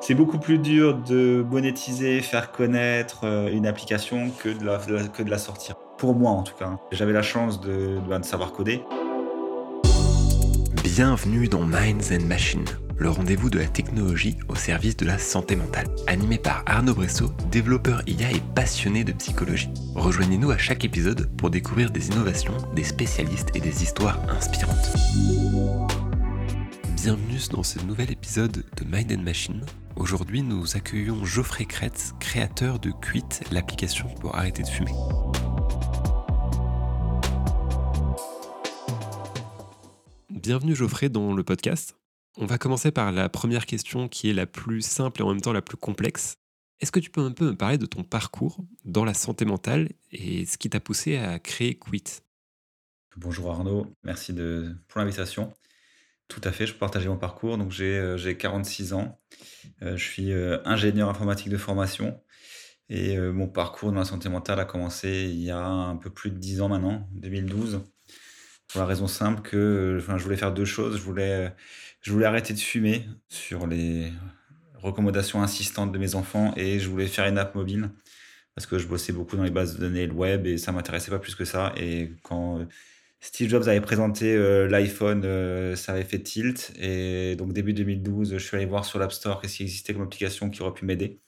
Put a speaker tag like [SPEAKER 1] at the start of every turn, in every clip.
[SPEAKER 1] C'est beaucoup plus dur de monétiser, faire connaître euh, une application que de la, sortir. Pour moi en tout cas. J'avais la chance de, de, de savoir coder.
[SPEAKER 2] Bienvenue dans Minds and Machines, le rendez-vous de la technologie au service de la santé mentale. Animé par Arnaud Bressot, développeur IA et passionné de psychologie. Rejoignez-nous à chaque épisode pour découvrir des innovations, des spécialistes et des histoires inspirantes. Bienvenue dans ce nouvel épisode de Mind and Machine. Aujourd'hui, nous accueillons Geoffrey Kretz, créateur de Quit, l'application pour arrêter de fumer. Bienvenue Geoffrey dans le podcast. On va commencer par la première question qui est la plus simple et en même temps la plus complexe. Est-ce que tu peux un peu me parler de ton parcours dans la santé mentale et ce qui t'a poussé à créer Quit?
[SPEAKER 1] Bonjour Arnaud, merci pour l'invitation. Tout à fait, je partager mon parcours. Donc j'ai 46 euh, ans, je suis euh, ingénieur informatique de formation et mon parcours dans la santé mentale a commencé il y a un peu plus de 10 ans maintenant, 2012. Pour la raison simple que je voulais faire deux choses. Je voulais, je voulais arrêter de fumer sur les recommandations insistantes de mes enfants et je voulais faire une app mobile parce que je bossais beaucoup dans les bases de données le web et ça m'intéressait pas plus que ça. Et quand Steve Jobs avait présenté euh, l'iPhone, euh, ça avait fait tilt. Et donc, début 2012, je suis allé voir sur l'App Store qu'est-ce qui existait comme application qui aurait pu m'aider.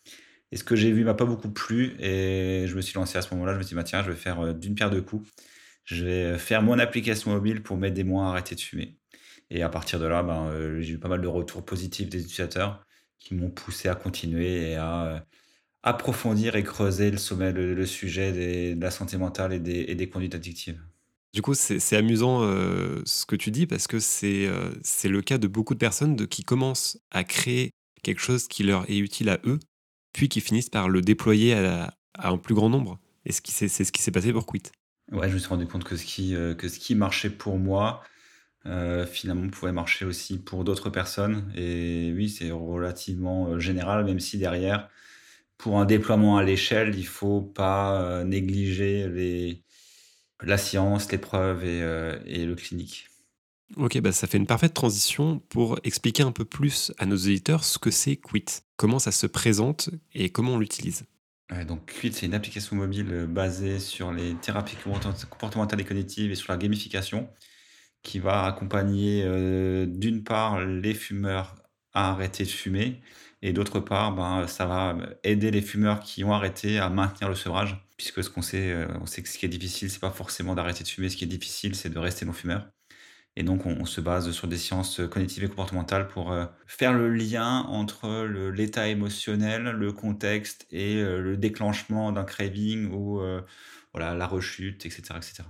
[SPEAKER 1] Et ce que j'ai vu m'a pas beaucoup plu. Et je me suis lancé à ce moment-là. Je me suis dit, bah, tiens, je vais faire euh, d'une pierre deux coups. Je vais faire mon application mobile pour m'aider moi à arrêter de fumer. Et à partir de là, ben, j'ai eu pas mal de retours positifs des utilisateurs qui m'ont poussé à continuer et à approfondir et creuser le, sujet de la santé mentale et des conduites addictives.
[SPEAKER 2] Du coup, c'est amusant euh, ce que tu dis parce que euh, c'est le cas de beaucoup de personnes qui commencent à créer quelque chose qui leur est utile à eux, puis qui finissent par le déployer à, un plus grand nombre. Et c'est ce qui s'est passé pour Quit.
[SPEAKER 1] Ouais, je me suis rendu compte que ce qui, euh, que ce qui marchait pour moi, finalement, pouvait marcher aussi pour d'autres personnes. Et oui, c'est relativement général, même si derrière, pour un déploiement à l'échelle, il faut pas négliger les, la science, l'épreuve et, euh, et le clinique.
[SPEAKER 2] Ok, bah ça fait une parfaite transition pour expliquer un peu plus à nos éditeurs ce que c'est Quit, comment ça se présente et comment on l'utilise.
[SPEAKER 1] donc Quit, c'est une application mobile euh, basée sur les thérapies comportementales et cognitives et sur la gamification qui va accompagner euh, d'une part les fumeurs à arrêter de fumer et d'autre part, ben, ça va aider les fumeurs qui ont arrêté à maintenir le sevrage puisque ce qu'on sait, euh, on sait que ce qui est difficile, c'est pas forcément d'arrêter de fumer. Ce qui est difficile, c'est de rester non-fumeur. Et donc, on, se base sur des sciences cognitives et comportementales pour euh, faire le lien entre l'état émotionnel, le contexte et euh, le déclenchement d'un craving ou voilà, la rechute, etc., etc.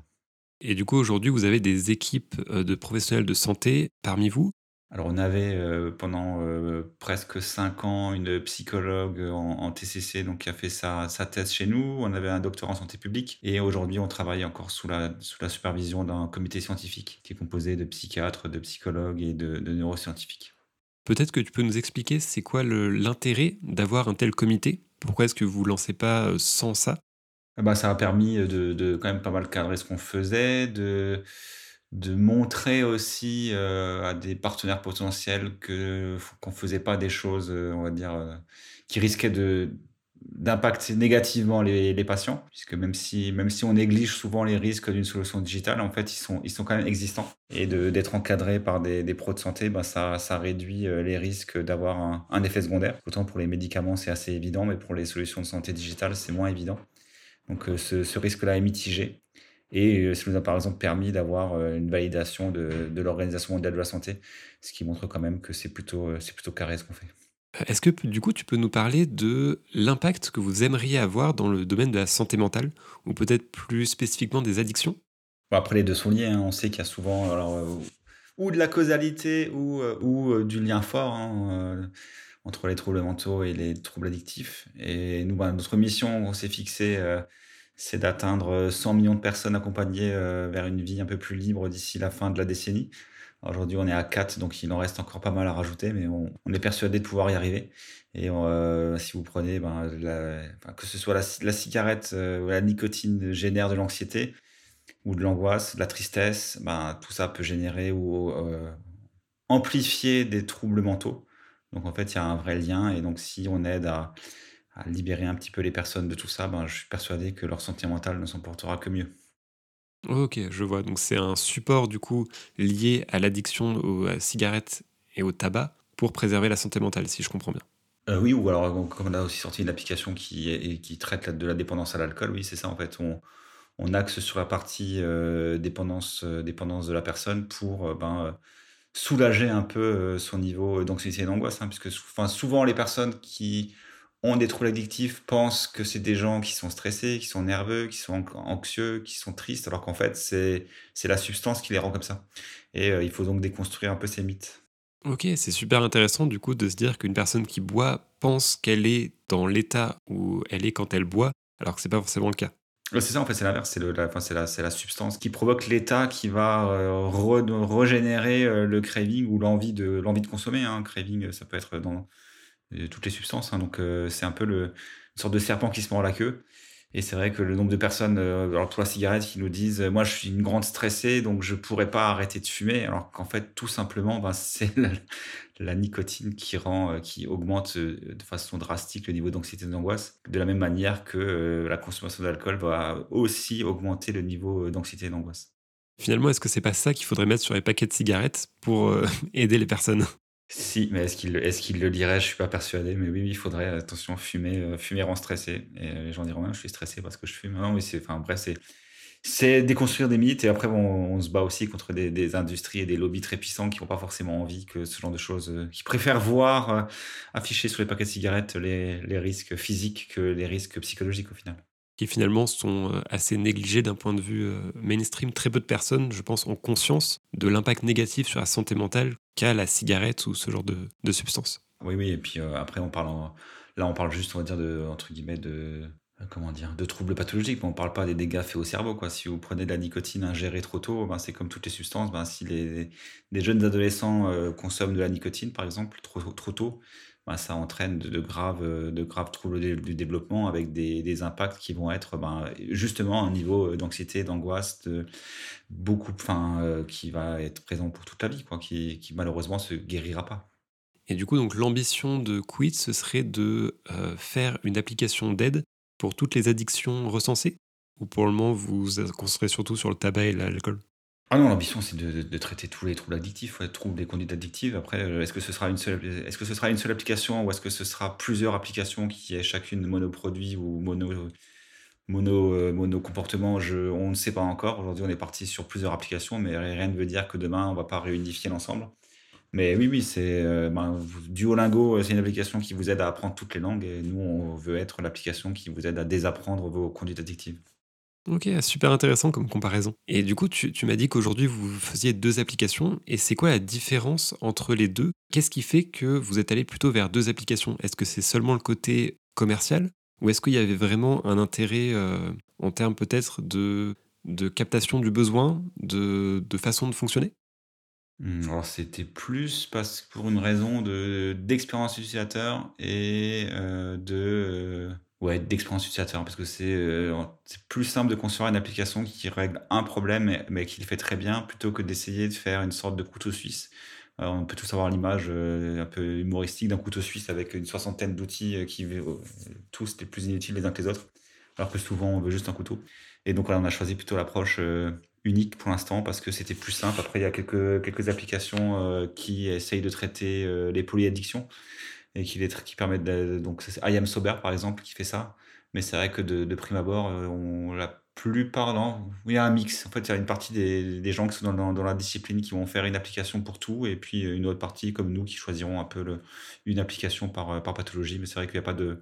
[SPEAKER 2] Et du coup, aujourd'hui, vous avez des équipes de professionnels de santé parmi vous
[SPEAKER 1] alors on avait euh, pendant euh, presque cinq ans une psychologue en, TCC donc qui a fait sa, thèse chez nous. On avait un docteur en santé publique et aujourd'hui on travaille encore sous la, sous la supervision d'un comité scientifique qui est composé de psychiatres, de psychologues et de, neuroscientifiques.
[SPEAKER 2] Peut-être que tu peux nous expliquer c'est quoi l'intérêt d'avoir un tel comité? Pourquoi est-ce que vous ne lancez pas euh, sans ça?
[SPEAKER 1] Bah, Ça a permis de, de, quand même pas mal cadrer ce qu'on faisait, de de montrer aussi euh, à des partenaires potentiels que qu'on faisait pas des choses, euh, on va dire, euh, qui risquaient de d'impacter négativement les, les, patients, puisque même si même si on néglige souvent les risques d'une solution digitale, en fait ils sont ils sont quand même existants et d'être encadrés par des, des pros de santé, ben ça ça réduit les risques d'avoir un, un, effet secondaire. Autant pour les médicaments c'est assez évident, mais pour les solutions de santé digitale c'est moins évident. Donc ce, ce risque-là est mitigé. Et euh, ça nous a par exemple permis d'avoir euh, une validation de, de l'Organisation mondiale de la santé, ce qui montre quand même que c'est plutôt, euh, plutôt carré ce qu'on fait.
[SPEAKER 2] Est-ce que du coup tu peux nous parler de l'impact que vous aimeriez avoir dans le domaine de la santé mentale, ou peut-être plus spécifiquement des addictions?
[SPEAKER 1] Après les deux sont liés, hein. on sait qu'il y a souvent alors, ou de la causalité ou, ou du lien fort hein, entre les troubles mentaux et les troubles addictifs. Et nous, bah, notre mission, on s'est fixé c'est d'atteindre 100 millions de personnes accompagnées euh, vers une vie un peu plus libre d'ici la fin de la décennie. Aujourd'hui, on est à 4, donc il en reste encore pas mal à rajouter, mais on, est persuadé de pouvoir y arriver. Et euh, si vous prenez, ben, que ce soit la, cigarette euh, ou la nicotine génère de l'anxiété ou de l'angoisse, de la tristesse, ben, tout ça peut générer ou amplifier des troubles mentaux Donc en fait, il y a un vrai lien. Et donc si on aide à, libérer un petit peu les personnes de tout ça, ben, je suis persuadé que leur santé mentale ne s'en portera que mieux.
[SPEAKER 2] Ok, je vois. Donc c'est un support du coup lié à l'addiction aux cigarettes et au tabac pour préserver la santé mentale, si je comprends bien.
[SPEAKER 1] Euh, oui, ou alors comme on a aussi sorti une application qui, qui traite de la dépendance à l'alcool, oui, c'est ça en fait. On, on axe sur la partie euh, dépendance, euh, dépendance de la personne pour ben, soulager un peu son niveau d'anxiété et d'angoisse. Hein, puisque souvent les personnes qui ont des troubles addictifs pensent que c'est des gens qui sont stressés, qui sont nerveux, qui sont anxieux, qui sont tristes, alors qu'en fait, c'est la substance qui les rend comme ça. Et il faut donc déconstruire un peu ces mythes.
[SPEAKER 2] Ok, c'est super intéressant du coup de se dire qu'une personne qui boit pense qu'elle est dans l'état où elle est quand elle boit, alors que c'est pas forcément le cas.
[SPEAKER 1] C'est ça, en fait, c'est l'inverse. C'est la, la, la, substance qui provoque l'état qui va euh, régénérer euh, le craving ou l'envie de, l'envie de consommer. Un hein. craving, ça peut être dans euh, toutes les substances. Hein. donc, c'est un peu le, une sorte de serpent qui se mord la queue. Et c'est vrai que le nombre de personnes, euh, alors pour la cigarette, qui nous disent Moi, je suis une grande stressée, donc je pourrais pas arrêter de fumer. Alors qu'en fait, tout simplement, ben, c'est la, nicotine qui, rend, euh, qui augmente euh, de façon drastique le niveau d'anxiété et d'angoisse. De la même manière que la consommation d'alcool va aussi augmenter le niveau d'anxiété et d'angoisse.
[SPEAKER 2] Finalement, est-ce que c'est pas ça qu'il faudrait mettre sur les paquets de cigarettes pour aider les personnes?
[SPEAKER 1] Si, mais est-ce qu'il est qu'il le dirait? Je suis pas persuadé. Mais oui, il faudrait, attention, fumer, euh, fumer rend stressé. Et les gens diront, je suis stressé parce que je fume. Non, mais c'est, enfin, bref, c'est, c'est déconstruire des mythes. Et après, on, se bat aussi contre des, industries et des lobbies très puissants qui n'ont pas forcément envie que ce genre de choses, euh, qui préfèrent voir euh, afficher sur les paquets de cigarettes les, les risques physiques que les risques psychologiques au final
[SPEAKER 2] qui finalement sont euh, assez négligés d'un point de vue euh, mainstream. Très peu de personnes, je pense, ont conscience de l'impact négatif sur la santé mentale la cigarette ou ce genre de, de substance.
[SPEAKER 1] Oui, oui, et puis euh, après, on parle là, on parle juste, on va dire, de, entre guillemets, de, comment dire, de troubles pathologiques, mais on ne parle pas des dégâts faits au cerveau. Quoi. Si vous prenez de la nicotine ingérée trop tôt, ben, c'est comme toutes les substances. Ben, si les, jeunes adolescents consomment de la nicotine, par exemple, trop, trop tôt, bah, ça entraîne de, graves, de graves troubles du développement avec des, impacts qui vont être ben, justement un niveau d'anxiété, d'angoisse, beaucoup, enfin, euh, qui va être présent pour toute la vie, quoi, qui, qui malheureusement se guérira pas.
[SPEAKER 2] Et du coup, donc l'ambition de Quit, ce serait de euh, faire une application d'aide pour toutes les addictions recensées? Ou pour le moment, vous vous concentrez surtout sur le tabac et l'alcool?
[SPEAKER 1] Ah non, l'ambition, c'est de, traiter tous les troubles addictifs, les troubles des conduites addictives. Après, euh, est-ce que ce sera une seule, est-ce que ce sera une seule application ou est-ce que ce sera plusieurs applications qui aient chacune monoproduit ou mono, mono, euh, mono comportement On ne sait pas encore. Aujourd'hui, on est parti sur plusieurs applications, mais rien ne veut dire que demain, on va pas réunifier l'ensemble. Mais oui, oui, c'est euh, ben, Duolingo, c'est une application qui vous aide à apprendre toutes les langues et nous, on veut être l'application qui vous aide à désapprendre vos conduites addictives.
[SPEAKER 2] Ok, super intéressant comme comparaison. Et du coup, tu, m'as dit qu'aujourd'hui, vous faisiez deux applications. Et c'est quoi la différence entre les deux? Qu'est-ce qui fait que vous êtes allé plutôt vers deux applications? Est-ce que c'est seulement le côté commercial? Ou est-ce qu'il y avait vraiment un intérêt euh, en termes peut-être de, captation du besoin, de, façon de fonctionner?
[SPEAKER 1] Mmh, alors c'était plus parce pour une raison de d'expérience utilisateur et euh, de euh, Ouais, d'expérience utilisateur, parce que euh, c'est plus simple de construire une application qui règle un problème, mais, qui le fait très bien, plutôt que d'essayer de faire une sorte de couteau suisse. on peut tous avoir l'image euh, un peu humoristique d'un couteau suisse avec une soixantaine d'outils euh, qui tous les plus inutiles les uns que les autres, alors que souvent on veut juste un couteau. Et donc là, on a choisi plutôt l'approche unique pour l'instant parce que c'était plus simple. Après, il y a quelques, quelques applications qui essayent de traiter les polyaddictions et qui, les, permettent donc I Am Sober par exemple qui fait ça. Mais c'est vrai que de, prime abord euh, on, la plupart non il y a un mix. En fait il y a une partie des, gens qui sont dans, la discipline qui vont faire une application pour tout et puis une autre partie comme nous qui choisiront un peu une application par, par pathologie. Mais c'est vrai qu'il n'y a pas de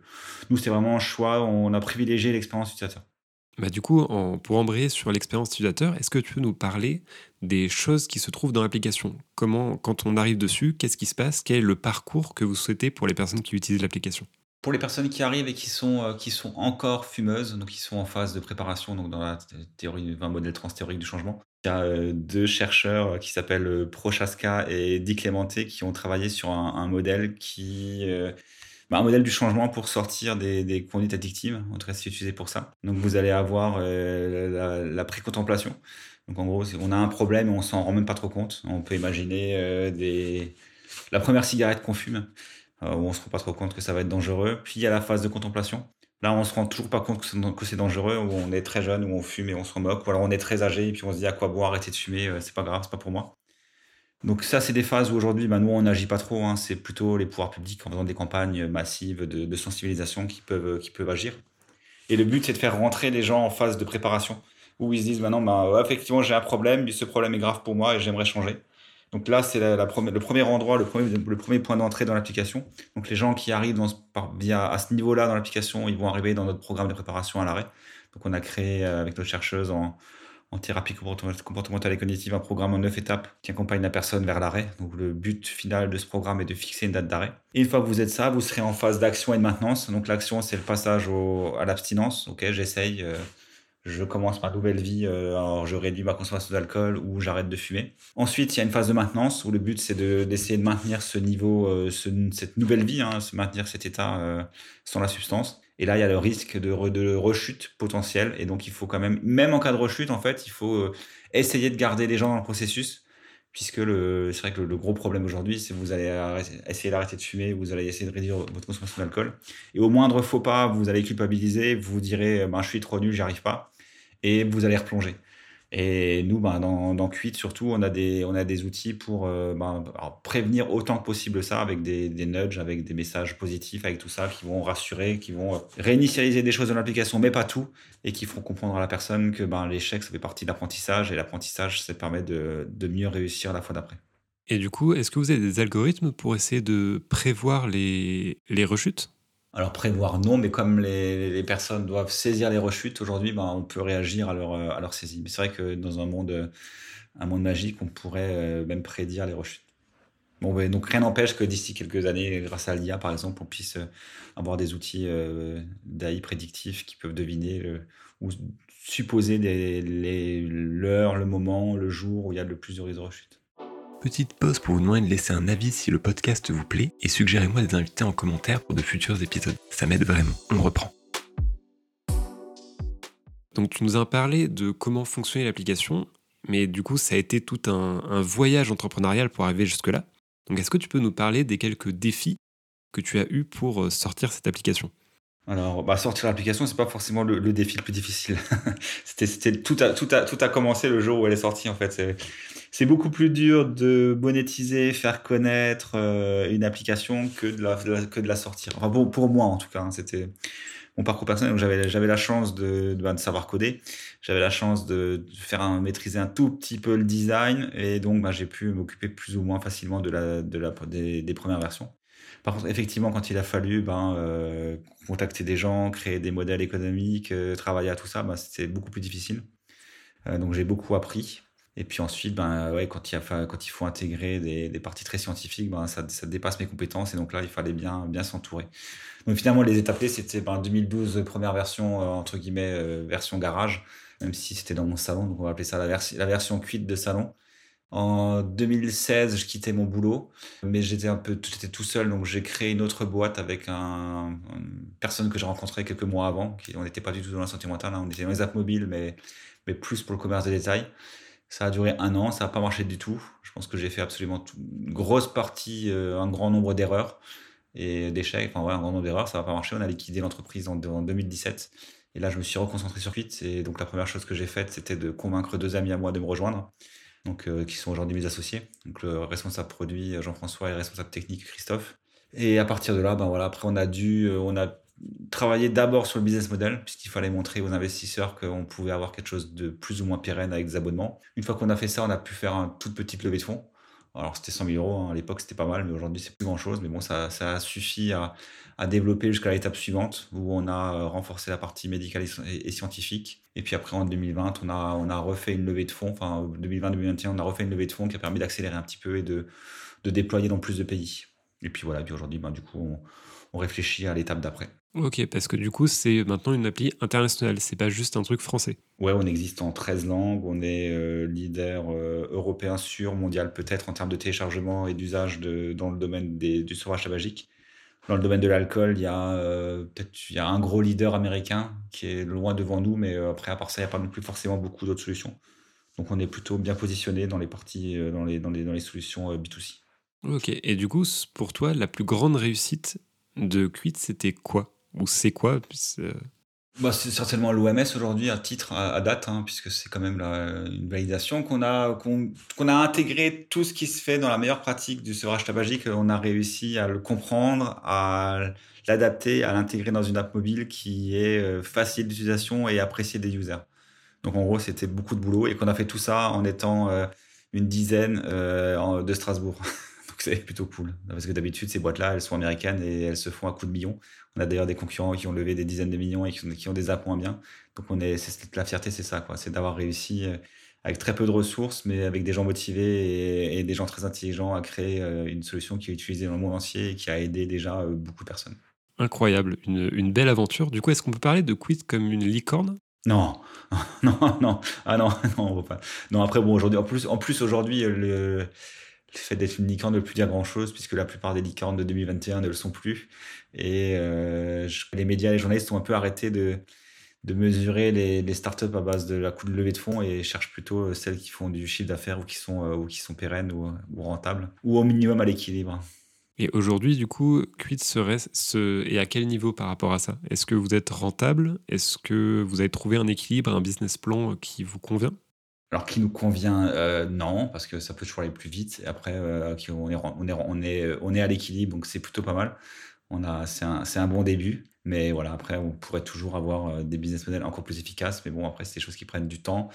[SPEAKER 1] nous c'est vraiment un choix. On a privilégié l'expérience utilisateur
[SPEAKER 2] bah du coup, pour embrayer sur l'expérience utilisateur, est-ce que tu peux nous parler des choses qui se trouvent dans l'application? Comment, quand on arrive dessus, qu'est-ce qui se passe? Quel est le parcours que vous souhaitez pour les personnes qui utilisent l'application?
[SPEAKER 1] Pour les personnes qui arrivent et qui sont, euh, qui sont encore fumeuses, donc qui sont en phase de préparation, donc dans la théorie, un modèle transthéorique du changement, il y a euh, deux chercheurs euh, qui s'appellent Prochaska et Di Clemente qui ont travaillé sur un, modèle qui bah, un modèle du changement pour sortir des, conduites addictives. En tout cas, c'est utilisé pour ça. Donc, vous allez avoir euh, la, la pré-contemplation. Donc, en gros, on a un problème et on s'en rend même pas trop compte. On peut imaginer euh, la première cigarette qu'on fume, où on se rend pas trop compte que ça va être dangereux. Puis il y a la phase de contemplation. Là, on se rend toujours pas compte que c'est dangereux, où on est très jeune, où on fume et on se moque. Ou alors on est très âgé et puis on se dit à quoi boire, arrêter de fumer, c'est pas grave, c'est pas pour moi. Donc ça, c'est des phases où aujourd'hui, bah, nous, on n'agit pas trop. Hein. C'est plutôt les pouvoirs publics en faisant des campagnes massives de, sensibilisation qui peuvent, qui peuvent agir. Et le but, c'est de faire rentrer les gens en phase de préparation, où ils se disent, maintenant, bah, effectivement, j'ai un problème, ce problème est grave pour moi et j'aimerais changer. Donc là, c'est la, le premier endroit, le premier, le premier point d'entrée dans l'application. Donc les gens qui arrivent dans via, à ce niveau-là dans l'application, ils vont arriver dans notre programme de préparation à l'arrêt. Donc on a créé euh, avec notre chercheuse en, en thérapie comportementale et cognitive un programme en neuf étapes qui accompagne la personne vers l'arrêt. Donc le but final de ce programme est de fixer une date d'arrêt. Et une fois que vous êtes ça, vous serez en phase d'action et de maintenance. Donc l'action, c'est le passage à l'abstinence. Ok, j'essaye, euh, je commence ma nouvelle vie, euh, alors je réduis ma consommation d'alcool ou j'arrête de fumer. Ensuite, il y a une phase de maintenance où le but c'est d'essayer de, maintenir ce niveau, euh, cette nouvelle vie, hein, se maintenir cet état sans la substance. Et là, il y a le risque de, de, rechute potentielle. Et donc, il faut quand même, même en cas de rechute, en fait, il faut euh, essayer de garder les gens dans le processus. Puisque c'est vrai que le, gros problème aujourd'hui, c'est que vous allez essayer d'arrêter de fumer, vous allez essayer de réduire votre consommation d'alcool. Et au moindre faux pas, vous allez culpabiliser, vous vous direz, ben, je suis trop nul, j'y arrive pas. Et vous allez replonger. Et nous, ben, dans, dans surtout, on a des, on a des outils pour euh, ben, prévenir autant que possible ça avec des, des, nudges, avec des messages positifs, avec tout ça, qui vont rassurer, qui vont réinitialiser des choses dans l'application, mais pas tout, et qui feront comprendre à la personne que ben, l'échec, ça fait partie de l'apprentissage, et l'apprentissage, ça permet de, de mieux réussir la fois d'après.
[SPEAKER 2] Et du coup, est-ce que vous avez des algorithmes pour essayer de prévoir les, les rechutes?
[SPEAKER 1] Alors prévoir non, mais comme les, personnes doivent saisir les rechutes aujourd'hui, ben, on peut réagir à leur, à leur saisie. Mais c'est vrai que dans un monde, un monde magique, on pourrait euh, même prédire les rechutes. Bon, donc rien n'empêche que d'ici quelques années, grâce à l'IA par exemple, on puisse euh, avoir des outils euh, d'AI prédictifs qui peuvent deviner ou supposer l'heure, le moment, le jour où il y a le plus de risques de rechute.
[SPEAKER 2] Petite pause pour vous demander de laisser un avis si le podcast vous plaît et suggérez-moi des invités en commentaire pour de futurs épisodes. Ça m'aide vraiment. On reprend. Donc tu nous as parlé de comment fonctionnait l'application, mais du coup ça a été tout un, voyage entrepreneurial pour arriver jusque-là. Donc est-ce que tu peux nous parler des quelques défis que tu as eus pour euh, sortir cette application?
[SPEAKER 1] Alors, bah, sortir l'application, c'est pas forcément le, défi le plus difficile. c'était, tout a, tout a, tout a commencé le jour où elle est sortie, en fait. C'est, beaucoup plus dur de monétiser, faire connaître euh, une application que de la, sortir. Enfin, pour, pour moi, en tout cas. Hein, c'était mon parcours personnel. Donc, j'avais, j'avais la chance de, de, de, savoir coder. J'avais la chance de, faire maîtriser un tout petit peu le design. Et donc, bah, j'ai pu m'occuper plus ou moins facilement de la, de la, des, premières versions. Par contre, effectivement, quand il a fallu ben, euh, contacter des gens, créer des modèles économiques, euh, travailler à tout ça, ben, c'était beaucoup plus difficile. Donc j'ai beaucoup appris. Et puis ensuite, ben, ouais, quand, il faut intégrer des, parties très scientifiques, ben, ça, dépasse mes compétences. Et donc là, il fallait bien, bien s'entourer. Donc finalement, les étapes c'était ben, 2012, première version, entre guillemets, version garage, même si c'était dans mon salon. Donc on va appeler ça la, version cuite de salon. En 2016, je quittais mon boulot, mais j'étais un peu, j'étais tout seul, donc j'ai créé une autre boîte avec un, une personne que j'ai rencontrée quelques mois avant. On n'était pas du tout dans la santé mentale, hein. on était dans les apps mobiles, mais, mais plus pour le commerce de détail. Ça a duré un an, ça n'a pas marché du tout. Je pense que j'ai fait absolument une grosse partie, euh, un grand nombre d'erreurs et d'échecs. Enfin, ouais, un grand nombre d'erreurs, ça n'a pas marché. On a liquidé l'entreprise en, en 2017. Et là, je me suis reconcentré sur Fit. Et donc, la première chose que j'ai faite, c'était de convaincre deux amis à moi de me rejoindre donc, euh, qui sont aujourd'hui mes associés. Donc le responsable produit Jean-François et le responsable technique Christophe. Et à partir de là, ben voilà, après on a dû, euh, on a travaillé d'abord sur le business model, puisqu'il fallait montrer aux investisseurs qu'on pouvait avoir quelque chose de plus ou moins pérenne avec des abonnements. Une fois qu'on a fait ça, on a pu faire un toute petite levée de fonds. Alors c'était 100 000 euros, hein. à l'époque c'était pas mal, mais aujourd'hui c'est plus grand chose. Mais bon, ça, ça a suffi à, à développer jusqu'à l'étape suivante, où on a euh, renforcé la partie médicale et, scientifique. Et puis après, en 2020, on a, on a refait une levée de fonds, enfin 2020-2021, on a refait une levée de fonds qui a permis d'accélérer un petit peu et de, de déployer dans plus de pays. Et puis voilà, puis aujourd'hui, ben, du coup, on réfléchit à l'étape d'après.
[SPEAKER 2] Ok, parce que du coup, c'est maintenant une appli internationale, c'est pas juste un truc français.
[SPEAKER 1] Ouais, on existe en 13 langues, on est euh, leader euh, européen sûr, mondial peut-être en termes de téléchargement et d'usage dans le domaine des, du sauvage tabagique. Dans le domaine de l'alcool, il y a euh, peut-être il y a un gros leader américain qui est loin devant nous, mais après à part ça, il n'y a pas non plus forcément beaucoup d'autres solutions. Donc on est plutôt bien positionné dans les parties, dans les, dans les, dans les solutions B2C.
[SPEAKER 2] Ok, et du coup, pour toi, la plus grande réussite de Quit, c'était quoi? Ou c'est quoi
[SPEAKER 1] bah, c'est certainement l'OMS aujourd'hui à titre à, date, hein, puisque c'est quand même une validation qu'on a qu'on a intégré tout ce qui se fait dans la meilleure pratique du sevrage tabagique. On a réussi à le comprendre, à l'adapter, à l'intégrer dans une app mobile qui est euh, facile d'utilisation et appréciée des users. Donc en gros, c'était beaucoup de boulot et qu'on a fait tout ça en étant euh, une dizaine euh, de Strasbourg. Donc c'est plutôt cool. Parce que d'habitude, ces boîtes-là, elles sont américaines et elles se font à coups de millions. On a d'ailleurs des concurrents qui ont levé des dizaines de millions et qui, ont des apps moins bien. Donc on est, la fierté, c'est ça, quoi. C'est d'avoir réussi euh, avec très peu de ressources, mais avec des gens motivés et, des gens très intelligents à créer euh, une solution qui est utilisée dans le monde entier et qui a aidé déjà euh, beaucoup de personnes.
[SPEAKER 2] Incroyable, une, belle aventure. Du coup, est-ce qu'on peut parler de Quid comme une licorne?
[SPEAKER 1] Non, non, non, ah non, non, on pas. Non, après bon, aujourd'hui, en plus, en plus aujourd'hui, le, le fait d'être une licorne ne veut plus dire grand-chose, puisque la plupart des licornes de 2021 ne le sont plus. Et euh, les médias, les journalistes ont un peu arrêté de, de mesurer les, startups à base de la coût de levée de fonds et cherchent plutôt euh, celles qui font du chiffre d'affaires ou qui sont, euh, ou qui sont pérennes ou, rentables, ou au minimum à l'équilibre.
[SPEAKER 2] Et aujourd'hui, du coup, Quid serait ce... et à quel niveau par rapport à ça? Est-ce que vous êtes rentable? Est-ce que vous avez trouvé un équilibre, un business plan qui vous convient?
[SPEAKER 1] Alors qui nous convient, euh, non, parce que ça peut toujours aller plus vite. Après, euh, on, est, on, est, on, est, on est à l'équilibre, donc c'est plutôt pas mal. C'est un, un, bon début, mais voilà, après, on pourrait toujours avoir euh, des business models encore plus efficaces. Mais bon, après, c'est des choses qui prennent du temps.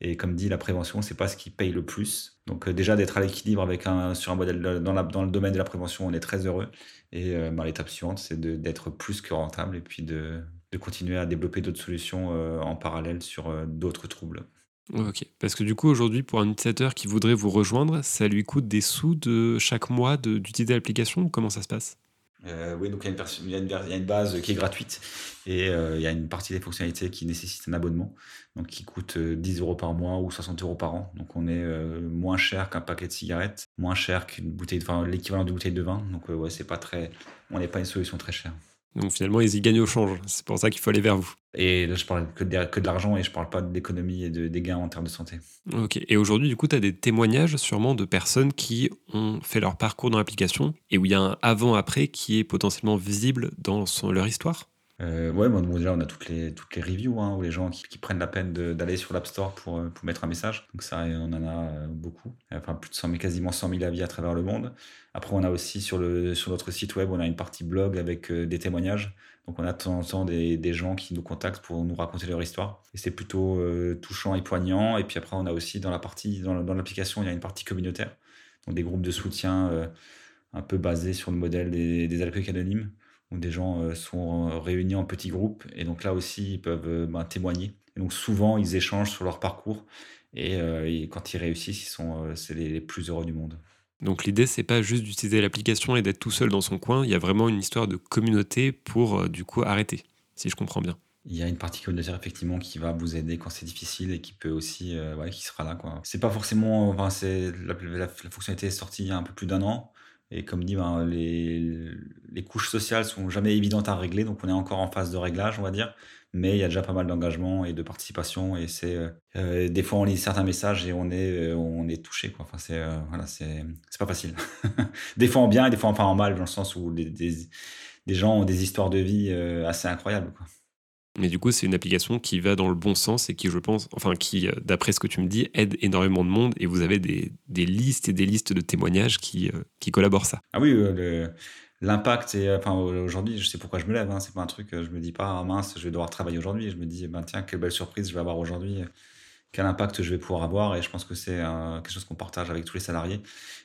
[SPEAKER 1] Et comme dit, la prévention, c'est pas ce qui paye le plus. Donc déjà d'être à l'équilibre avec un, sur un modèle dans, la, dans le domaine de la prévention, on est très heureux. Et bah, l'étape suivante, c'est d'être plus que rentable et puis de, de continuer à développer d'autres solutions en parallèle sur d'autres troubles.
[SPEAKER 2] Ok, parce que du coup aujourd'hui pour un utilisateur qui voudrait vous rejoindre, ça lui coûte des sous de chaque mois d'utiliser l'application ou comment ça se passe?
[SPEAKER 1] Euh, oui, donc il y, a une base qui est gratuite et euh, il y a une partie des fonctionnalités qui nécessitent un abonnement, donc qui coûte 10 euh, euros par mois ou 60 euros par an. Donc on est moins cher qu'un paquet de cigarettes, moins cher qu'une bouteille, enfin l'équivalent d'une bouteille de vin. Donc ouais, c'est pas très, on n'est pas une solution très chère.
[SPEAKER 2] Donc finalement, ils y gagnent au change. C'est pour ça qu'il faut aller vers vous.
[SPEAKER 1] Et là, je parle que de, que de l'argent et je parle pas de l'économie et de, des gains en termes de santé.
[SPEAKER 2] Ok. Et aujourd'hui, du coup, tu as des témoignages sûrement de personnes qui ont fait leur parcours dans l'application et où il y a un avant-après qui est potentiellement visible dans leur histoire?
[SPEAKER 1] Euh, ouais, bon, déjà, on a toutes les, toutes les reviews, hein, où les gens qui, prennent la peine d'aller sur l'App Store pour, euh, pour mettre un message. Donc ça, on en a euh, beaucoup. Enfin, plus de 100 000, quasiment 100 000 avis à travers le monde. Après, on a aussi sur, le, sur notre site web, on a une partie blog avec euh, des témoignages. Donc on a de temps en temps des, gens qui nous contactent pour nous raconter leur histoire. Et c'est plutôt touchant et poignant. Et puis après, on a aussi dans l'application, il y a une partie communautaire. Donc des groupes de soutien un peu basés sur le modèle des, des alcooliques anonymes où des gens euh, sont euh, réunis en petits groupes et donc là aussi ils peuvent euh, ben, témoigner. Donc souvent ils échangent sur leur parcours et, quand ils réussissent, c'est les, plus heureux du monde.
[SPEAKER 2] Donc l'idée c'est pas juste d'utiliser l'application et d'être tout seul dans son coin, il y a vraiment une histoire de communauté pour du coup arrêter, si je comprends bien.
[SPEAKER 1] Il y a une partie communautaire effectivement qui va vous aider quand c'est difficile et qui peut aussi, ouais, qui sera là quoi. C'est pas forcément, la, fonctionnalité est sortie il y a un peu plus d'un an. Et comme dit, ben, les, les, couches sociales sont jamais évidentes à régler, donc on est encore en phase de réglage, on va dire. Mais il y a déjà pas mal d'engagement et de participation, et c'est euh, euh, des fois on lit certains messages et on est euh, on est touché, quoi. Enfin c'est voilà, c'est c'est pas facile. des fois en bien et des fois enfin en mal, dans le sens où des, des gens ont des histoires de vie assez incroyables, quoi.
[SPEAKER 2] Mais du coup, c'est une application qui va dans le bon sens et qui, je pense, enfin, qui, d'après ce que tu me dis, aide énormément de monde et vous avez des, des listes et des listes de témoignages qui, qui collaborent ça.
[SPEAKER 1] Ah oui, euh, l'impact, et enfin, aujourd'hui, je sais pourquoi je me lève, hein, c'est pas un truc, je me dis pas, ah, mince, je vais devoir travailler aujourd'hui, je me dis, ben, tiens, quelle belle surprise je vais avoir aujourd'hui, quel impact je vais pouvoir avoir, et je pense que c'est quelque chose qu'on partage avec tous les salariés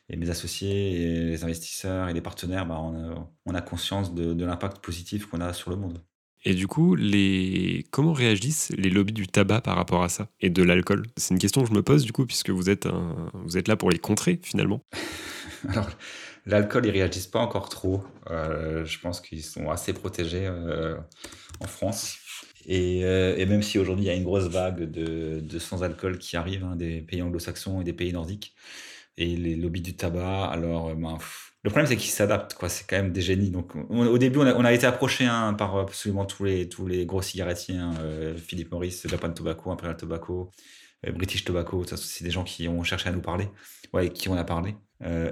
[SPEAKER 1] et mes associés et les investisseurs et les partenaires, ben, on, a, on, a, conscience de, de l'impact positif qu'on a sur le monde.
[SPEAKER 2] Et du coup, les... comment réagissent les lobbies du tabac par rapport à ça et de l'alcool? C'est une question que je me pose du coup, puisque vous êtes, vous êtes là pour les contrer finalement.
[SPEAKER 1] Alors, l'alcool, ils réagissent pas encore trop. Euh, je pense qu'ils sont assez protégés euh, en France. Et, euh, et, même si aujourd'hui il y a une grosse vague de, sans-alcool qui arrive hein, des pays anglo-saxons et des pays nordiques, et les lobbies du tabac, alors ben, le problème, c'est qu'ils s'adaptent. C'est quand même des génies. Donc, au début, on a, été approché hein, par absolument tous les, gros cigarettiers, hein, Philippe Morris, Japan Tobacco, Imperial Tobacco, British Tobacco. C'est des gens qui ont cherché à nous parler, ouais, qui on a parlé.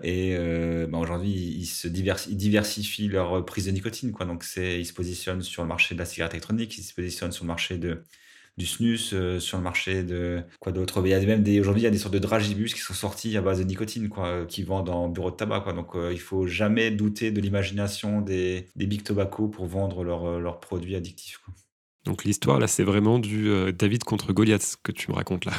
[SPEAKER 1] Et bah, aujourd'hui, ils, diversifient leur prise de nicotine. Donc, ils se positionnent sur le marché de la cigarette électronique, ils se positionnent sur le marché du snus euh, sur le marché de quoi d'autre. Il y a même aujourd'hui il y a des sortes de dragibus qui sont sortis à base de nicotine qui vendent en bureau de tabac quoi. Donc euh, il faut jamais douter de l'imagination des, big tobacco pour vendre euh, leurs produits addictifs.
[SPEAKER 2] Donc l'histoire là c'est vraiment du David contre Goliath que tu me racontes là.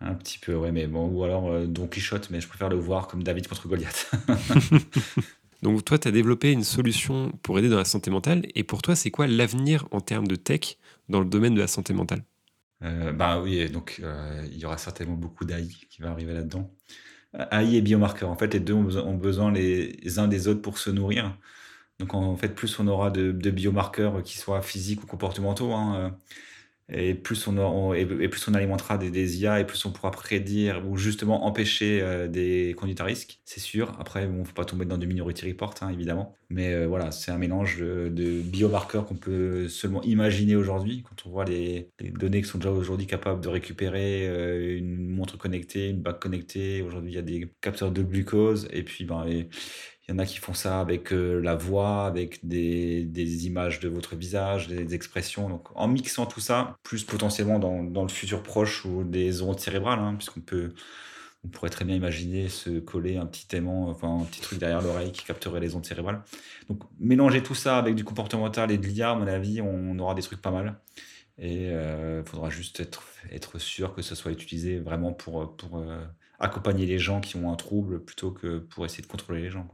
[SPEAKER 1] Un petit peu, ouais, mais bon, ou alors Don Quichotte, mais je préfère le voir comme David contre Goliath.
[SPEAKER 2] Donc toi, tu as développé une solution pour aider dans la santé mentale, et pour toi, c'est quoi l'avenir en termes de tech dans le domaine de la santé mentale?
[SPEAKER 1] Euh, bah oui, donc euh, il y aura certainement beaucoup d'AI qui va arriver là-dedans. AI et biomarqueurs, en fait, les deux ont besoin les uns des autres pour se nourrir. Donc en fait, plus on aura de, biomarqueurs qui soient physiques ou comportementaux, hein, euh, et plus on, et, plus on alimentera des, IA et plus on pourra prédire ou justement empêcher euh, des conduites à risque, c'est sûr. Après, bon, faut pas tomber dans du minority report, hein, évidemment. Mais euh, voilà, c'est un mélange de, biomarqueurs qu'on peut seulement imaginer aujourd'hui. Quand on voit les, données qui sont déjà aujourd'hui capables de récupérer euh, une montre connectée, une bague connectée. Aujourd'hui, il y a des capteurs de glucose et puis ben, il y en a qui font ça avec euh, la voix, avec des, des, images de votre visage, des, expressions. Donc, en mixant tout ça, plus potentiellement dans, dans le futur proche ou des ondes cérébrales, hein, puisqu'on peut, on pourrait très bien imaginer se coller un petit aimant, enfin un petit truc derrière l'oreille qui capterait les ondes cérébrales. Donc, mélanger tout ça avec du comportemental et de l'IA, à mon avis, on aura des trucs pas mal. Et il euh, faudra juste être, être sûr que ce soit utilisé vraiment pour, pour euh, accompagner les gens qui ont un trouble plutôt que pour essayer de contrôler les gens.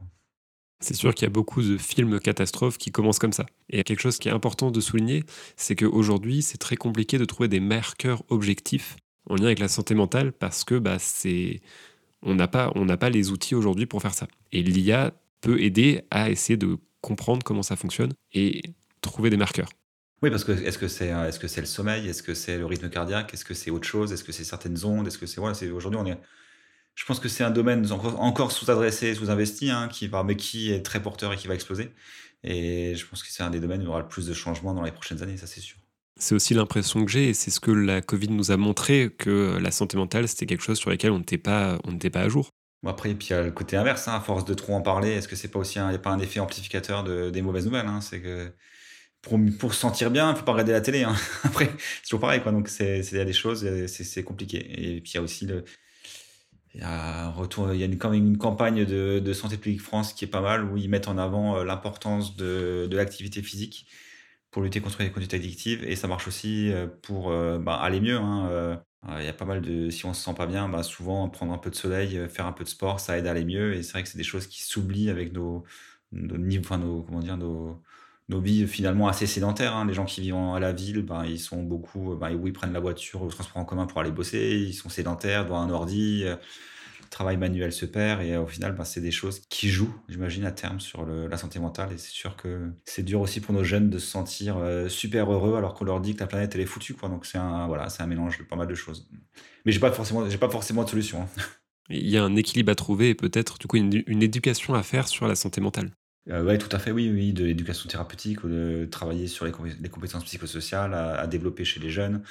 [SPEAKER 2] C'est sûr qu'il y a beaucoup de films catastrophes qui commencent comme ça. Et quelque chose qui est important de souligner, c'est qu'aujourd'hui, c'est très compliqué de trouver des marqueurs objectifs en lien avec la santé mentale parce que bah, c'est on n'a pas, pas les outils aujourd'hui pour faire ça. Et l'IA peut aider à essayer de comprendre comment ça fonctionne et trouver des marqueurs.
[SPEAKER 1] Oui, parce que est-ce que c'est est-ce que c'est le sommeil, est-ce que c'est le rythme cardiaque, est-ce que c'est autre chose, est-ce que c'est certaines ondes, est-ce que c'est voilà, aujourd'hui on est je pense que c'est un domaine encore, sous-adressé, sous-investi, hein, qui va, mais qui est très porteur et qui va exploser. Et je pense que c'est un des domaines où il y aura le plus de changements dans les prochaines années, ça c'est sûr.
[SPEAKER 2] C'est aussi l'impression que j'ai, et c'est ce que la Covid nous a montré, que la santé mentale, c'était quelque chose sur lequel on n'était pas, on pas à jour.
[SPEAKER 1] Bon après, puis il y a le côté inverse, hein, à force de trop en parler, est-ce que c'est pas aussi un, a pas un effet amplificateur de, des mauvaises nouvelles hein, C'est que pour, pour se sentir bien, il faut pas regarder la télé. Hein. Après, c'est toujours pareil, quoi. Donc, c'est, il y a des choses, c'est, compliqué. Et puis, il y a aussi le, il y a, a quand même une campagne de, Santé publique France qui est pas mal, où ils mettent en avant euh, l'importance de, l'activité physique pour lutter contre les conduites addictives. Et ça marche aussi euh, pour euh, bah, aller mieux. Hein. Il y a pas mal de... Si on se sent pas bien, bah, souvent prendre un peu de soleil, faire un peu de sport, ça aide à aller mieux. Et c'est vrai que c'est des choses qui s'oublient avec nos, nos, enfin, comment dire, nos, nos vies finalement assez sédentaires. Hein. Les gens qui vivent à la ville, ben, ils sont beaucoup, ben, ils prennent la voiture le transport en commun pour aller bosser, ils sont sédentaires, devant un ordi, euh, le travail manuel se perd et au final, ben, c'est des choses qui jouent, j'imagine, à terme sur la santé mentale. Et c'est sûr que c'est dur aussi pour nos jeunes de se sentir euh, super heureux alors qu'on leur dit que la planète elle est foutue. Quoi. Donc c'est un, voilà, c'est un mélange de pas mal de choses. Mais j'ai pas pas forcément de solution. Hein.
[SPEAKER 2] Il y a un équilibre à trouver et peut-être du coup une éducation à faire sur la santé mentale.
[SPEAKER 1] Euh, oui, tout à fait, oui, oui, de l'éducation thérapeutique, de travailler sur les, compétences psychosociales à, développer chez les jeunes,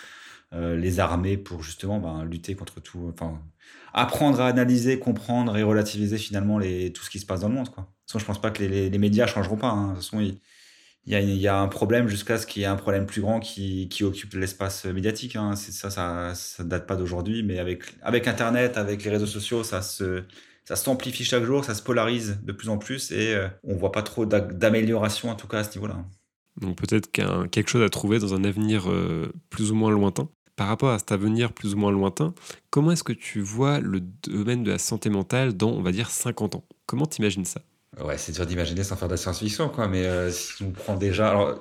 [SPEAKER 1] euh, les armer pour justement ben, lutter contre tout, enfin, apprendre à analyser, comprendre et relativiser finalement les, tout ce qui se passe dans le monde. Quoi. De toute façon, je pense pas que les, les, médias changeront pas. Hein. De toute façon, il, y, a, il y, a, un problème jusqu'à ce qu'il y ait un problème plus grand qui, qui occupe l'espace médiatique. Hein. Ça, ça, ça date pas d'aujourd'hui, mais avec, avec Internet, avec les réseaux sociaux, ça se ça s'amplifie chaque jour, ça se polarise de plus en plus et euh, on voit pas trop d'amélioration en tout cas à ce niveau-là.
[SPEAKER 2] Donc peut-être qu'il quelque chose à trouver dans un avenir euh, plus ou moins lointain. Par rapport à cet avenir plus ou moins lointain, comment est-ce que tu vois le domaine de la santé mentale dans, on va dire, 50 ans? Comment t'imagines ça?
[SPEAKER 1] Ouais, c'est dur d'imaginer sans faire de la science-fiction, quoi. Mais euh, si on prend déjà... Alors,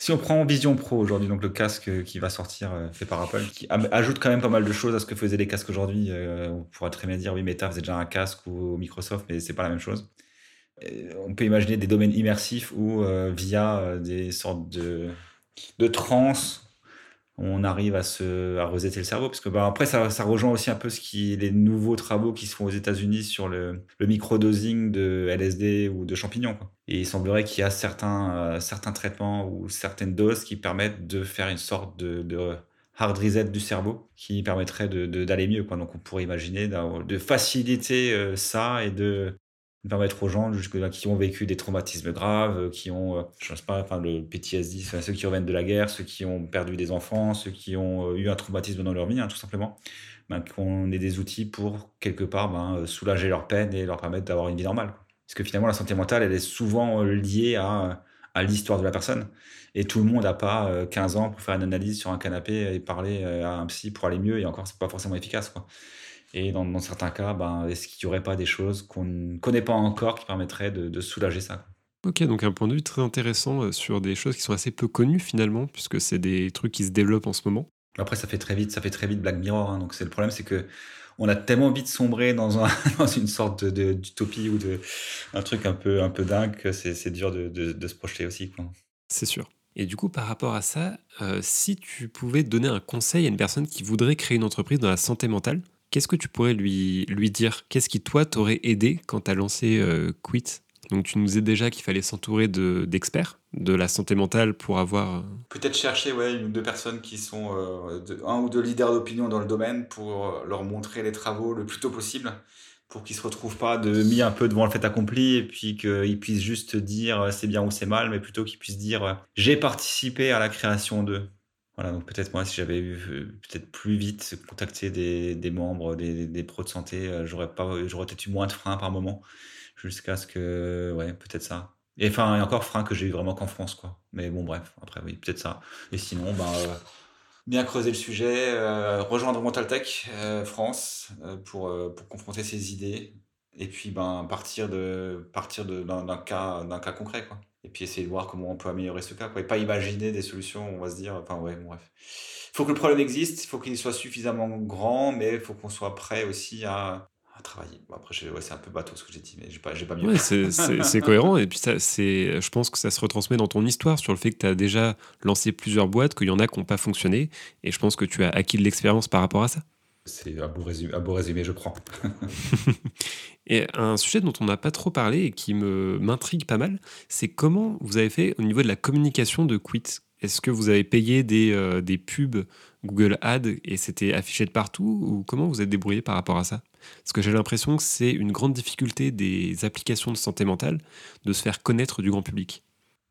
[SPEAKER 1] si on prend Vision Pro aujourd'hui, donc le casque qui va sortir euh, fait par Apple, qui ajoute quand même pas mal de choses à ce que faisaient les casques aujourd'hui. Euh, on pourrait très bien dire, oui, Meta faisait déjà un casque ou Microsoft, mais c'est pas la même chose. on peut imaginer des domaines immersifs où, euh, via des sortes de, de trans, on arrive à se à resetter le cerveau parce que bah, après ça, rejoint aussi un peu ce qui les nouveaux travaux qui se font aux États-Unis sur le, le microdosing de LSD ou de champignons quoi. Et il semblerait qu'il y a certains, euh, certains traitements ou certaines doses qui permettent de faire une sorte de, de hard reset du cerveau qui permettrait d'aller mieux. Quoi. Donc on pourrait imaginer de faciliter ça et de permettre aux gens qui ont vécu des traumatismes graves, qui ont, je sais pas, enfin, le PTSD, ceux qui reviennent de la guerre, ceux qui ont perdu des enfants, ceux qui ont eu un traumatisme dans leur vie, hein, tout simplement, ben, qu'on ait des outils pour, quelque part, ben, soulager leur peine et leur permettre d'avoir une vie normale. Parce que finalement, la santé mentale, elle est souvent liée à à l'histoire de la personne. Et tout le monde n'a pas 15 euh, ans pour faire une analyse sur un canapé et parler euh, à un psy pour aller mieux. Et encore, c'est pas forcément efficace. Quoi. Et dans, certains cas, ben, est-ce qu'il n'y aurait pas des choses qu'on ne connaît pas encore qui permettraient de, soulager ça
[SPEAKER 2] Ok, donc un point de vue très intéressant euh, sur des choses qui sont assez peu connues finalement, puisque c'est des trucs qui se développent en ce moment.
[SPEAKER 1] Après, ça fait très vite, ça fait très vite Black Mirror. Hein. donc c'est le problème, c'est que on a tellement vite sombré dans, dans une sorte d'utopie ou de un truc un peu, un peu dingue que c'est dur de, de, se projeter aussi.
[SPEAKER 2] C'est sûr. Et du coup, par rapport à ça, euh, si tu pouvais donner un conseil à une personne qui voudrait créer une entreprise dans la santé mentale, qu'est-ce que tu pourrais lui, lui dire? Qu'est-ce qui, toi, t'aurait aidé quand tu as lancé euh, Quit? Donc tu nous disais déjà qu'il fallait s'entourer d'experts de, la santé mentale pour avoir... Euh,
[SPEAKER 1] Peut-être chercher ouais, une ou deux personnes qui sont euh, un ou deux leaders d'opinion dans le domaine pour leur montrer les travaux le plus tôt possible pour qu'ils se retrouvent pas de mis un peu devant le fait accompli et puis qu'ils puissent juste dire c'est bien ou c'est mal, mais plutôt qu'ils puissent dire j'ai participé à la création d'eux. Donc peut-être moi, si j'avais eu peut-être plus vite contacté des, membres, des, pros de santé, j'aurais pas, j'aurais peut-être eu moins de freins par moment jusqu'à ce que, ouais, peut-être ça. Et enfin, et encore frein que j'ai eu vraiment qu'en France, quoi. Mais bon, bref, après, oui, peut-être ça. Et sinon, ben, bien creuser le sujet, euh, rejoindre Mentaltech euh, France pour, pour confronter ses idées, et puis ben, partir de partir d'un, cas, d'un cas concret, quoi. Et puis essayer de voir comment on peut améliorer ce cas, quoi. Et pas imaginer des solutions, on va se dire, enfin, ouais, bref. Il faut que le problème existe, il faut qu'il soit suffisamment grand, mais il faut qu'on soit prêt aussi à, travailler. après, c'est un peu bateau ce que j'ai dit, mais j'ai pas, pas mieux.
[SPEAKER 2] c'est cohérent. Et puis, ça, je pense que ça se retransmet dans ton histoire sur le fait que tu as déjà lancé plusieurs boîtes, qu'il y en a qui n'ont pas fonctionné. Et je pense que tu as acquis de l'expérience par rapport à ça.
[SPEAKER 1] C'est un beau résumé, un beau résumé je prends.
[SPEAKER 2] et un sujet dont on n'a pas trop parlé et qui m'intrigue pas mal, c'est comment vous avez fait au niveau de la communication de Quit? Est-ce que vous avez payé des, euh, des pubs Google Ads et c'était affiché de partout ou comment vous êtes débrouillé par rapport à ça? Parce que j'ai l'impression que c'est une grande difficulté des applications de santé mentale de se faire connaître du grand public.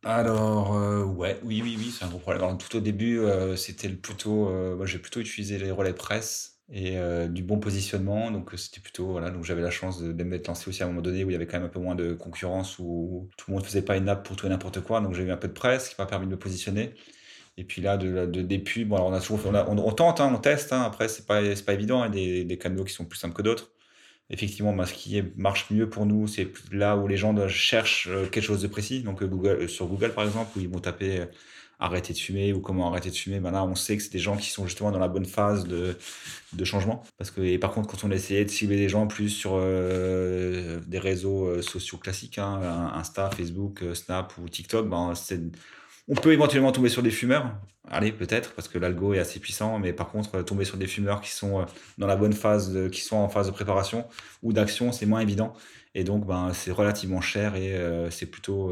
[SPEAKER 1] Alors, euh, ouais, oui, oui, oui, c'est un gros problème. tout au début, euh, c'était plutôt, euh, moi j'ai plutôt utilisé les relais presse et du bon positionnement. Donc c'était plutôt, voilà, donc j'avais la chance de, de m'être lancé aussi à un moment donné où il y avait quand même un peu moins de concurrence, où tout le monde faisait pas une app pour tout et n'importe quoi. Donc j'ai eu un peu de presse qui m'a permis de me positionner. Et puis là, de, de des pubs, bon, alors on, a toujours on, tente, hein, on teste. Hein, après, c'est pas, pas évident. Il y a des, canaux qui sont plus simples que d'autres. Effectivement, bah, ce qui marche mieux pour nous, c'est là où les gens cherchent euh, quelque chose de précis. Donc, euh, euh, sur Google, par exemple, où ils vont taper arrêter de fumer ou comment arrêter de fumer, ben là, on sait que c'est des gens qui sont justement dans la bonne phase de, de changement. Parce que, et par contre, quand on essayait de cibler des gens plus sur des réseaux sociaux classiques, hein, Insta, Facebook, Snap ou TikTok, ben, on peut éventuellement tomber sur des fumeurs. Allez, peut-être, parce que l'algo est assez puissant, mais par contre, euh, tomber sur des fumeurs qui sont euh, dans la bonne phase, qui sont en phase de préparation ou d'action, c'est moins évident. Et donc, ben, c'est relativement cher et euh, c'est plutôt,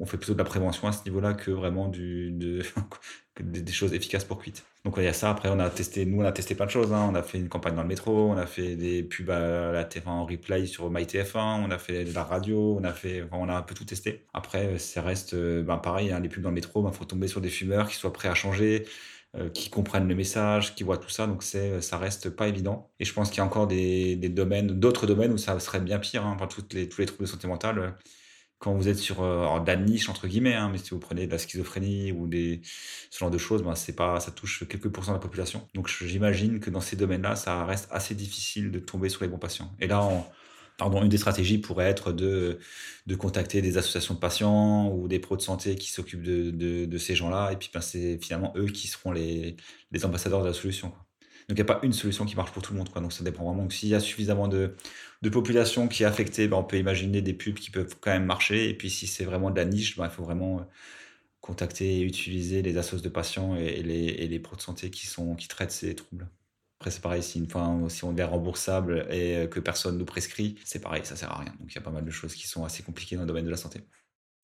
[SPEAKER 1] on fait plutôt de la prévention à ce niveau-là que vraiment des choses efficaces pour Quit. Donc il y a ça. Après, on a testé, nous, on a testé plein de choses. Hein. On a fait une campagne dans le métro, on a fait des pubs à la tf en replay sur MyTF1, on a fait de la radio, on a fait, on a un peu tout testé. Après, ça reste, ben, pareil, hein, les pubs dans le métro, il ben, faut tomber sur des fumeurs qui soient prêts à changer. Euh, qui comprennent le message, qui voient tout ça, donc c'est, ça reste pas évident. Et je pense qu'il y a encore des, domaines, d'autres domaines où ça serait bien pire, hein, toutes les, tous les troubles de santé mentale quand vous êtes sur euh, de la niche entre guillemets, hein, mais si vous prenez de la schizophrénie ou des ce genre de choses, ben c'est pas, ça touche quelques pourcents de la population. Donc j'imagine que dans ces domaines-là, ça reste assez difficile de tomber sur les bons patients. Et là, pardon, une des stratégies pourrait être de, de contacter des associations de patients ou des pros de santé qui s'occupent de, de, de, ces gens-là, et puis ben, c'est finalement eux qui seront les, les ambassadeurs de la solution. Donc il n'y a pas une solution qui marche pour tout le monde. Donc ça dépend vraiment. Donc s'il y a suffisamment de, population qui est affectée, ben, on peut imaginer des pubs qui peuvent quand même marcher. Et puis si c'est vraiment de la niche, ben, il faut vraiment euh, contacter et utiliser les assos de patients et, les, et pros de santé qui, sont, qui traitent ces troubles. Après, c'est pareil, si, on est remboursable et euh, que personne nous prescrit, c'est pareil, ça sert à rien. Donc il y a pas mal de choses qui sont assez compliquées dans le domaine de la santé.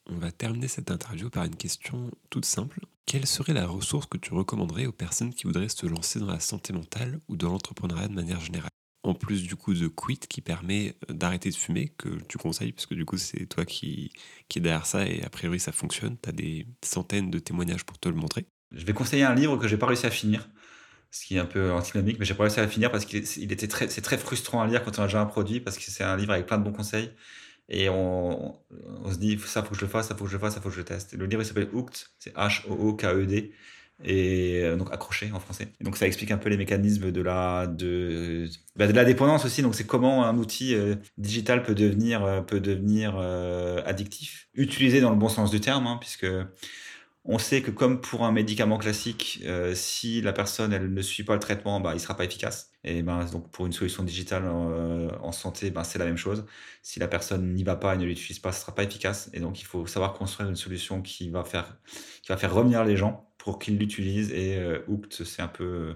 [SPEAKER 2] On va terminer cette interview par une question toute simple. quelle serait la ressource que tu recommanderais aux personnes qui voudraient se lancer dans la santé mentale ou dans l'entrepreneuriat de manière générale? En plus du coup de Quit qui permet d'arrêter de fumer, que tu conseilles, parce que du coup c'est toi qui, qui est derrière ça et a priori ça fonctionne, tu as des centaines de témoignages pour te le montrer.
[SPEAKER 1] Je vais conseiller un livre que j'ai pas réussi à finir, ce qui est un peu antinomique, mais j'ai pas réussi à finir parce qu'il était très, c'est très frustrant à lire quand on a déjà un produit, parce que c'est un livre avec plein de bons conseils. Et on, on, se dit, ça faut que je le fasse, ça faut que je le fasse, ça faut que je le teste. le livre s'appelle Hooked, c'est H-O-O-K-E-D et euh, donc accroché en français. Donc ça explique un peu les mécanismes de la de, bah, de la dépendance aussi. Donc c'est comment un outil euh, digital peut devenir euh, peut devenir addictif, utilisé dans le bon sens du terme, hein, puisque on sait que comme pour un médicament classique, si la personne ne suit pas le traitement, bah, il sera pas efficace. Et ben donc pour une solution digitale en santé, ben, c'est la même chose. Si la personne n'y va pas et ne l'utilise pas, ce sera pas efficace. Et donc il faut savoir construire une solution qui va faire revenir les gens pour qu'ils l'utilisent. Et euh, c'est un peu euh,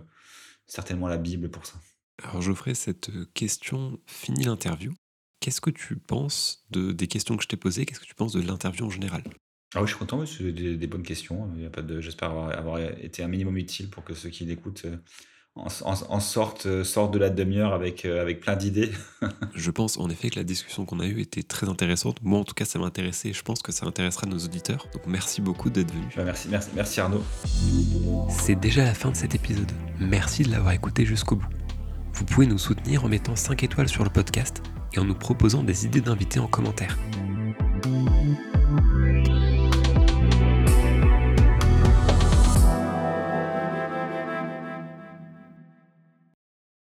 [SPEAKER 1] certainement la Bible pour ça.
[SPEAKER 2] Alors ferai cette euh, question finie l'interview. Qu'est-ce que tu penses de, des questions que je t'ai posées? Qu'est-ce que tu penses de l'interview en général?
[SPEAKER 1] Ah oui, je suis content, c'est des, bonnes questions. Il y a pas de, j'espère avoir, avoir, été un minimum utile pour que ceux qui l'écoutent euh, en, sorte, euh, sorte de la demi-heure avec, euh, avec plein d'idées.
[SPEAKER 2] je pense en effet que la discussion qu'on a eue était très intéressante. Moi, en tout cas, ça m'a intéressé et je pense que ça intéressera nos auditeurs. Donc, merci beaucoup d'être venu.
[SPEAKER 1] Bah, merci, merci, merci Arnaud.
[SPEAKER 2] C'est déjà la fin de cet épisode. Merci de l'avoir écouté jusqu'au bout. Vous pouvez nous soutenir en mettant 5 étoiles sur le podcast et en nous proposant des idées d'invités en commentaire.